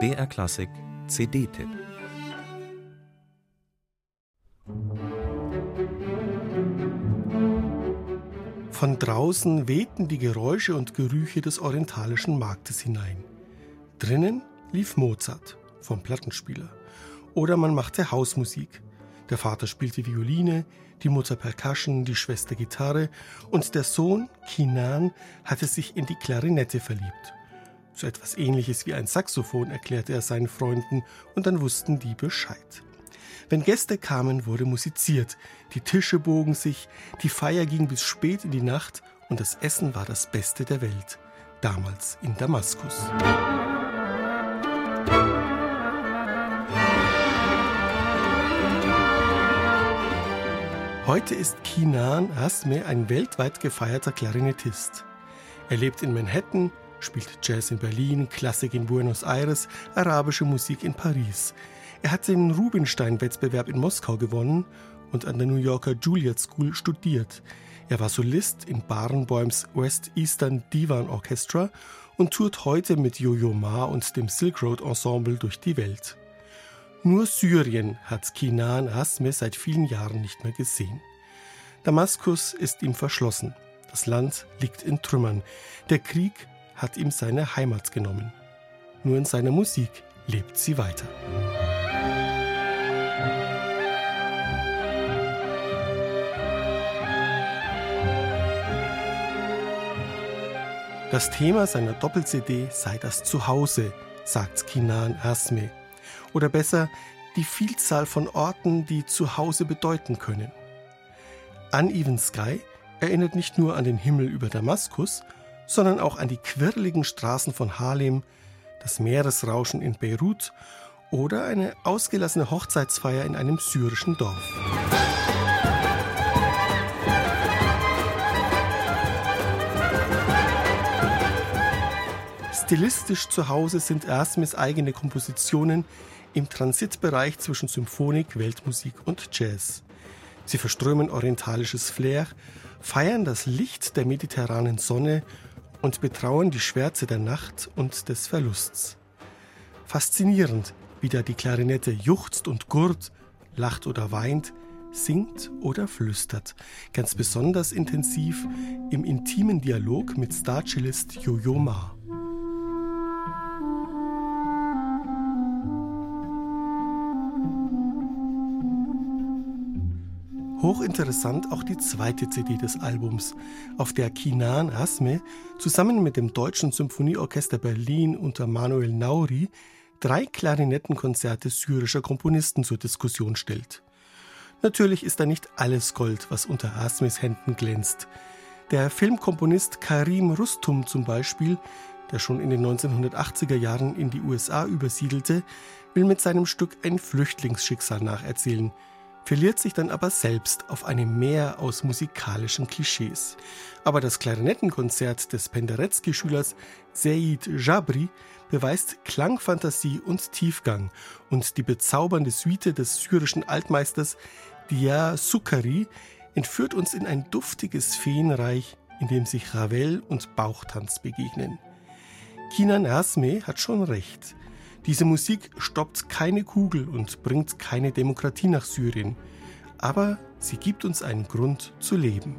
BR Klassik CD-Tipp Von draußen wehten die Geräusche und Gerüche des orientalischen Marktes hinein. Drinnen lief Mozart vom Plattenspieler. Oder man machte Hausmusik. Der Vater spielte Violine, die Mutter Percussion, die Schwester Gitarre und der Sohn, Kinan, hatte sich in die Klarinette verliebt. So etwas ähnliches wie ein Saxophon erklärte er seinen Freunden und dann wussten die Bescheid. Wenn Gäste kamen, wurde musiziert, die Tische bogen sich, die Feier ging bis spät in die Nacht und das Essen war das Beste der Welt, damals in Damaskus. Heute ist Kinan Asme ein weltweit gefeierter Klarinettist. Er lebt in Manhattan, spielt Jazz in Berlin, Klassik in Buenos Aires, arabische Musik in Paris. Er hat den Rubinstein-Wettbewerb in Moskau gewonnen und an der New Yorker Juilliard School studiert. Er war Solist in Barenboims West Eastern Divan Orchestra und tourt heute mit Yo-Yo Ma und dem Silk Road Ensemble durch die Welt. Nur Syrien hat Kinan Asme seit vielen Jahren nicht mehr gesehen. Damaskus ist ihm verschlossen. Das Land liegt in Trümmern. Der Krieg hat ihm seine Heimat genommen. Nur in seiner Musik lebt sie weiter. Das Thema seiner Doppel-CD sei das Zuhause, sagt Kinan Asme. Oder besser, die Vielzahl von Orten, die Zuhause bedeuten können. Uneven Sky erinnert nicht nur an den Himmel über Damaskus, sondern auch an die quirligen Straßen von Harlem, das Meeresrauschen in Beirut oder eine ausgelassene Hochzeitsfeier in einem syrischen Dorf. Stilistisch zu Hause sind Erasmus eigene Kompositionen im Transitbereich zwischen Symphonik, Weltmusik und Jazz. Sie verströmen orientalisches Flair, feiern das Licht der mediterranen Sonne und betrauern die Schwärze der Nacht und des Verlusts. Faszinierend, wie da die Klarinette juchzt und gurt, lacht oder weint, singt oder flüstert. Ganz besonders intensiv im intimen Dialog mit Starcellist Yo-Yo Ma. Hochinteressant auch die zweite CD des Albums, auf der Kinan Asme zusammen mit dem Deutschen Symphonieorchester Berlin unter Manuel Nauri drei Klarinettenkonzerte syrischer Komponisten zur Diskussion stellt. Natürlich ist da nicht alles Gold, was unter Asmes Händen glänzt. Der Filmkomponist Karim Rustum zum Beispiel, der schon in den 1980er Jahren in die USA übersiedelte, will mit seinem Stück ein Flüchtlingsschicksal nacherzählen – verliert sich dann aber selbst auf einem Meer aus musikalischen Klischees. Aber das Klarinettenkonzert des Penderecki-Schülers Seid Jabri beweist Klangfantasie und Tiefgang und die bezaubernde Suite des syrischen Altmeisters Dia Sukari entführt uns in ein duftiges Feenreich, in dem sich Ravel und Bauchtanz begegnen. Kinan Asme hat schon recht. Diese Musik stoppt keine Kugel und bringt keine Demokratie nach Syrien, aber sie gibt uns einen Grund zu leben.